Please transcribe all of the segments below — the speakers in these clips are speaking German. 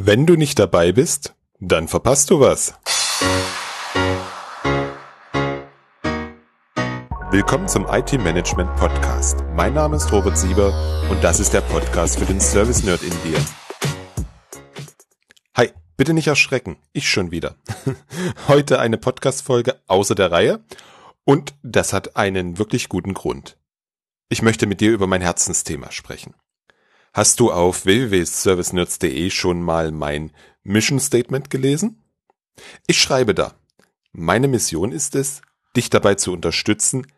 Wenn du nicht dabei bist, dann verpasst du was. Willkommen zum IT Management Podcast. Mein Name ist Robert Sieber und das ist der Podcast für den Service Nerd in dir. Hi, bitte nicht erschrecken, ich schon wieder. Heute eine Podcast-Folge außer der Reihe und das hat einen wirklich guten Grund. Ich möchte mit dir über mein Herzensthema sprechen. Hast du auf www.servicenerds.de schon mal mein Mission Statement gelesen? Ich schreibe da. Meine Mission ist es, dich dabei zu unterstützen,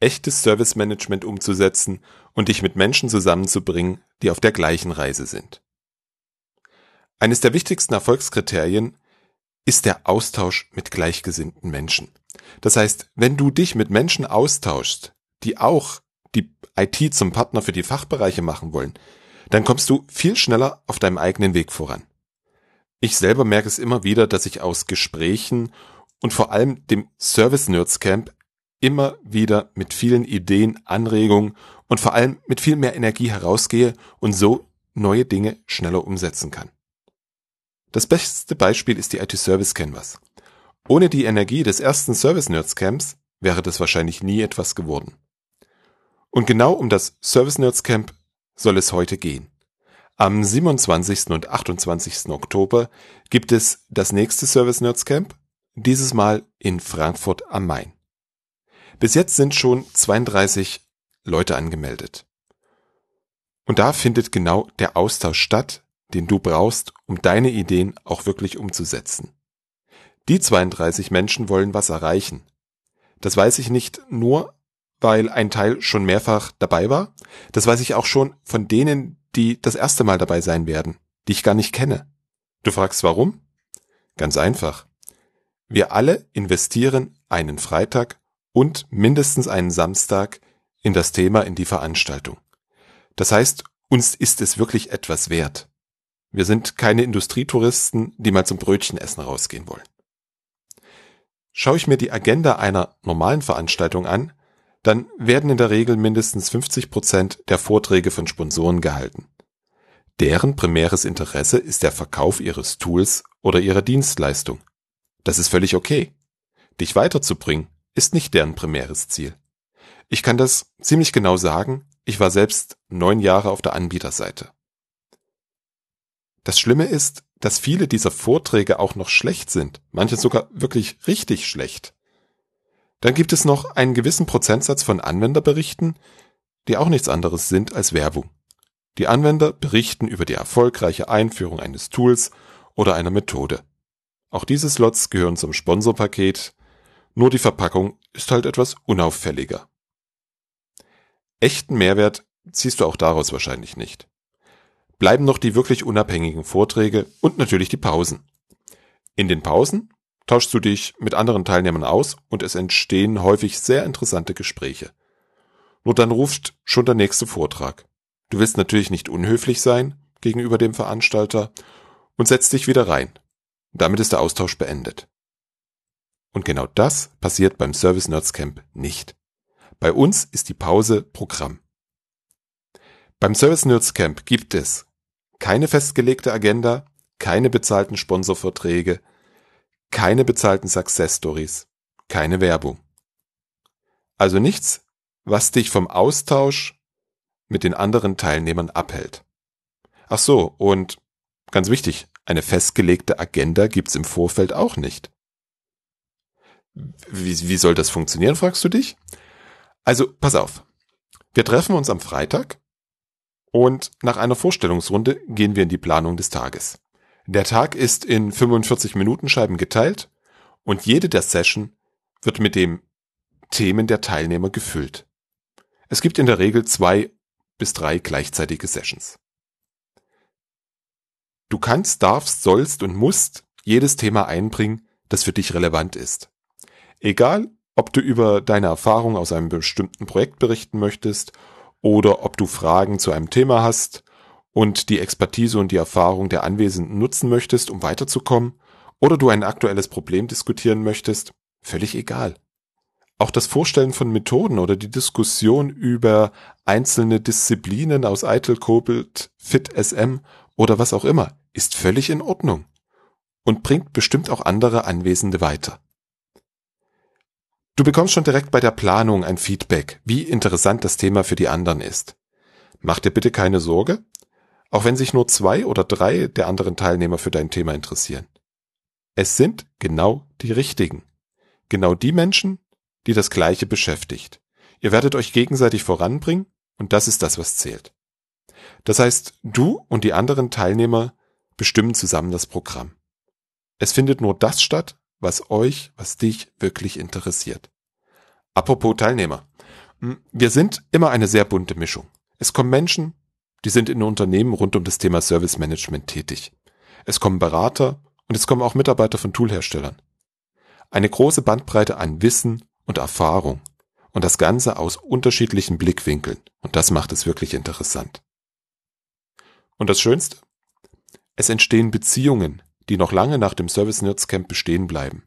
echtes Service Management umzusetzen und dich mit Menschen zusammenzubringen, die auf der gleichen Reise sind. Eines der wichtigsten Erfolgskriterien ist der Austausch mit gleichgesinnten Menschen. Das heißt, wenn du dich mit Menschen austauschst, die auch die IT zum Partner für die Fachbereiche machen wollen, dann kommst du viel schneller auf deinem eigenen Weg voran. Ich selber merke es immer wieder, dass ich aus Gesprächen und vor allem dem Service Nerds Camp immer wieder mit vielen Ideen, Anregungen und vor allem mit viel mehr Energie herausgehe und so neue Dinge schneller umsetzen kann. Das beste Beispiel ist die IT Service Canvas. Ohne die Energie des ersten Service Nerds Camps wäre das wahrscheinlich nie etwas geworden. Und genau um das Service Nerds Camp soll es heute gehen. Am 27. und 28. Oktober gibt es das nächste Service Nerds Camp, dieses Mal in Frankfurt am Main. Bis jetzt sind schon 32 Leute angemeldet. Und da findet genau der Austausch statt, den du brauchst, um deine Ideen auch wirklich umzusetzen. Die 32 Menschen wollen was erreichen. Das weiß ich nicht nur, weil ein Teil schon mehrfach dabei war. Das weiß ich auch schon von denen, die das erste Mal dabei sein werden, die ich gar nicht kenne. Du fragst warum? Ganz einfach. Wir alle investieren einen Freitag und mindestens einen Samstag in das Thema, in die Veranstaltung. Das heißt, uns ist es wirklich etwas wert. Wir sind keine Industrietouristen, die mal zum Brötchenessen rausgehen wollen. Schaue ich mir die Agenda einer normalen Veranstaltung an, dann werden in der Regel mindestens 50 Prozent der Vorträge von Sponsoren gehalten. Deren primäres Interesse ist der Verkauf ihres Tools oder ihrer Dienstleistung. Das ist völlig okay. Dich weiterzubringen ist nicht deren primäres Ziel. Ich kann das ziemlich genau sagen, ich war selbst neun Jahre auf der Anbieterseite. Das Schlimme ist, dass viele dieser Vorträge auch noch schlecht sind, manche sogar wirklich richtig schlecht. Dann gibt es noch einen gewissen Prozentsatz von Anwenderberichten, die auch nichts anderes sind als Werbung. Die Anwender berichten über die erfolgreiche Einführung eines Tools oder einer Methode. Auch diese Slots gehören zum Sponsorpaket, nur die Verpackung ist halt etwas unauffälliger. Echten Mehrwert ziehst du auch daraus wahrscheinlich nicht. Bleiben noch die wirklich unabhängigen Vorträge und natürlich die Pausen. In den Pausen tauschst du dich mit anderen Teilnehmern aus und es entstehen häufig sehr interessante Gespräche. Nur dann ruft schon der nächste Vortrag. Du willst natürlich nicht unhöflich sein gegenüber dem Veranstalter und setzt dich wieder rein. Damit ist der Austausch beendet. Und genau das passiert beim Service Nerds Camp nicht. Bei uns ist die Pause Programm. Beim Service Nerds Camp gibt es keine festgelegte Agenda, keine bezahlten Sponsorverträge, keine bezahlten Success Stories, keine Werbung. Also nichts, was dich vom Austausch mit den anderen Teilnehmern abhält. Ach so, und ganz wichtig, eine festgelegte Agenda gibt's im Vorfeld auch nicht. Wie, wie soll das funktionieren, fragst du dich? Also, pass auf. Wir treffen uns am Freitag und nach einer Vorstellungsrunde gehen wir in die Planung des Tages. Der Tag ist in 45 Minuten Scheiben geteilt und jede der Session wird mit dem Themen der Teilnehmer gefüllt. Es gibt in der Regel zwei bis drei gleichzeitige Sessions. Du kannst, darfst, sollst und musst jedes Thema einbringen, das für dich relevant ist. Egal, ob du über deine Erfahrung aus einem bestimmten Projekt berichten möchtest oder ob du Fragen zu einem Thema hast und die Expertise und die Erfahrung der Anwesenden nutzen möchtest, um weiterzukommen, oder du ein aktuelles Problem diskutieren möchtest, völlig egal. Auch das Vorstellen von Methoden oder die Diskussion über einzelne Disziplinen aus Eitel, Kobelt, Fit SM oder was auch immer ist völlig in Ordnung und bringt bestimmt auch andere Anwesende weiter. Du bekommst schon direkt bei der Planung ein Feedback, wie interessant das Thema für die anderen ist. Mach dir bitte keine Sorge, auch wenn sich nur zwei oder drei der anderen Teilnehmer für dein Thema interessieren. Es sind genau die richtigen. Genau die Menschen, die das Gleiche beschäftigt. Ihr werdet euch gegenseitig voranbringen und das ist das, was zählt. Das heißt, du und die anderen Teilnehmer bestimmen zusammen das Programm. Es findet nur das statt, was euch, was dich wirklich interessiert. Apropos Teilnehmer. Hm, wir sind immer eine sehr bunte Mischung. Es kommen Menschen, die sind in Unternehmen rund um das Thema Service Management tätig. Es kommen Berater und es kommen auch Mitarbeiter von Toolherstellern. Eine große Bandbreite an Wissen und Erfahrung und das Ganze aus unterschiedlichen Blickwinkeln und das macht es wirklich interessant. Und das Schönste? Es entstehen Beziehungen, die noch lange nach dem Service Nerds Camp bestehen bleiben.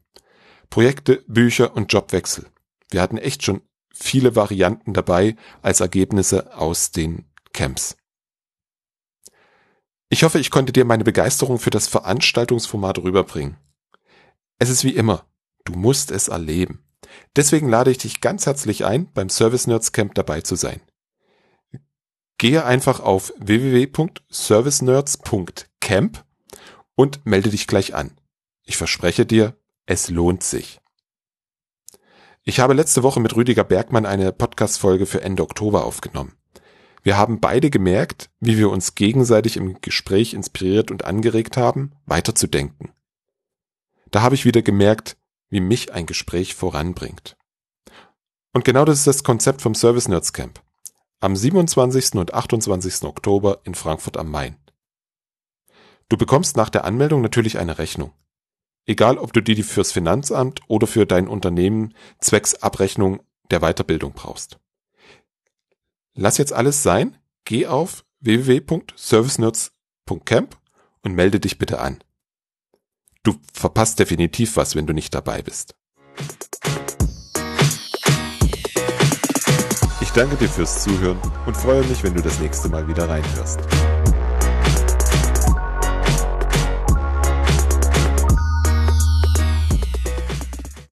Projekte, Bücher und Jobwechsel. Wir hatten echt schon viele Varianten dabei als Ergebnisse aus den Camps. Ich hoffe, ich konnte dir meine Begeisterung für das Veranstaltungsformat rüberbringen. Es ist wie immer, du musst es erleben. Deswegen lade ich dich ganz herzlich ein, beim Service Nerds Camp dabei zu sein. Gehe einfach auf www.servicenerds.camp und melde dich gleich an. Ich verspreche dir, es lohnt sich. Ich habe letzte Woche mit Rüdiger Bergmann eine Podcast-Folge für Ende Oktober aufgenommen. Wir haben beide gemerkt, wie wir uns gegenseitig im Gespräch inspiriert und angeregt haben, weiterzudenken. Da habe ich wieder gemerkt, wie mich ein Gespräch voranbringt. Und genau das ist das Konzept vom Service Nerds Camp. Am 27. und 28. Oktober in Frankfurt am Main. Du bekommst nach der Anmeldung natürlich eine Rechnung. Egal, ob du die fürs Finanzamt oder für dein Unternehmen zwecks Abrechnung der Weiterbildung brauchst. Lass jetzt alles sein, geh auf www.servicenerds.camp und melde dich bitte an. Du verpasst definitiv was, wenn du nicht dabei bist. Ich danke dir fürs Zuhören und freue mich, wenn du das nächste Mal wieder reinhörst.